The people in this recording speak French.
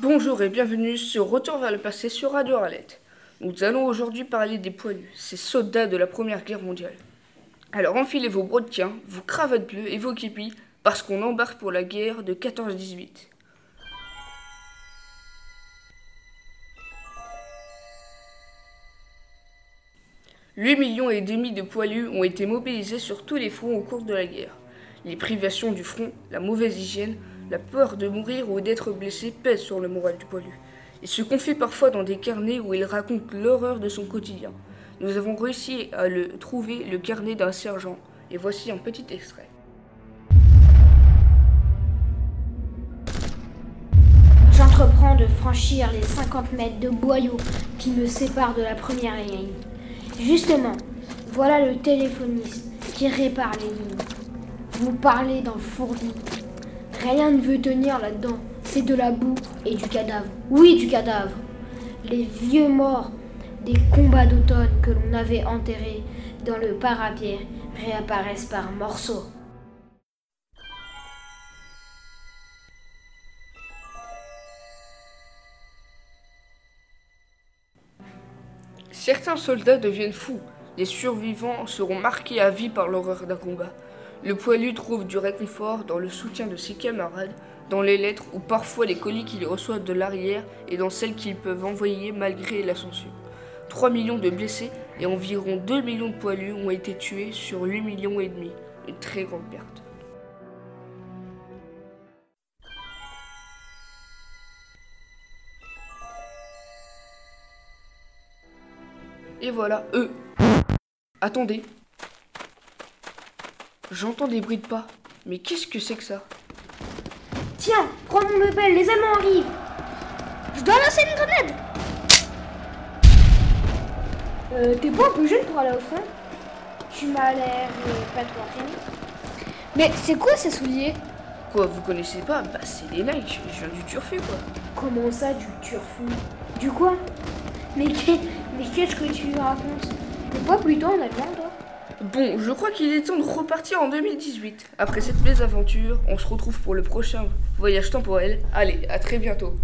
Bonjour et bienvenue sur Retour vers le passé sur Radio Arlette. Nous allons aujourd'hui parler des poilus, ces soldats de la Première Guerre mondiale. Alors enfilez vos brodequins, vos cravates bleues et vos képis parce qu'on embarque pour la guerre de 14-18. Huit millions et demi de poilus ont été mobilisés sur tous les fronts au cours de la guerre. Les privations du front, la mauvaise hygiène, la peur de mourir ou d'être blessé pèse sur le moral du poilu. Il se confie parfois dans des carnets où il raconte l'horreur de son quotidien. Nous avons réussi à le trouver le carnet d'un sergent, et voici un petit extrait. J'entreprends de franchir les 50 mètres de boyaux qui me séparent de la première ligne. Justement, voilà le téléphoniste qui répare les lignes. Vous parlez d'un fourbi. Rien ne veut tenir là-dedans. C'est de la boue et du cadavre. Oui, du cadavre. Les vieux morts des combats d'automne que l'on avait enterrés dans le parapierre réapparaissent par morceaux. Certains soldats deviennent fous. Les survivants seront marqués à vie par l'horreur d'un combat. Le poilu trouve du réconfort dans le soutien de ses camarades, dans les lettres ou parfois les colis qu'ils reçoivent de l'arrière et dans celles qu'ils peuvent envoyer malgré la censure. 3 millions de blessés et environ 2 millions de poilus ont été tués sur 8 millions et demi. Une très grande perte. Et voilà, eux. Attendez. J'entends des bruits de pas. Mais qu'est-ce que c'est que ça? Tiens, prends mon rebelle, les Allemands arrivent. Je dois lancer une grenade. Euh, t'es pas un peu jeune pour aller au front Tu m'as l'air euh, pas trop entraîné. Mais c'est quoi ces souliers? Quoi, vous connaissez pas? Bah c'est des Nike, je viens du turfu quoi. Comment ça, du turfu? Du quoi? Mais qu'est- mais qu'est-ce que tu racontes? T'es pas plutôt en allemand, toi? Bon, je crois qu'il est temps de repartir en 2018. Après cette mésaventure, on se retrouve pour le prochain voyage temporel. Allez, à très bientôt.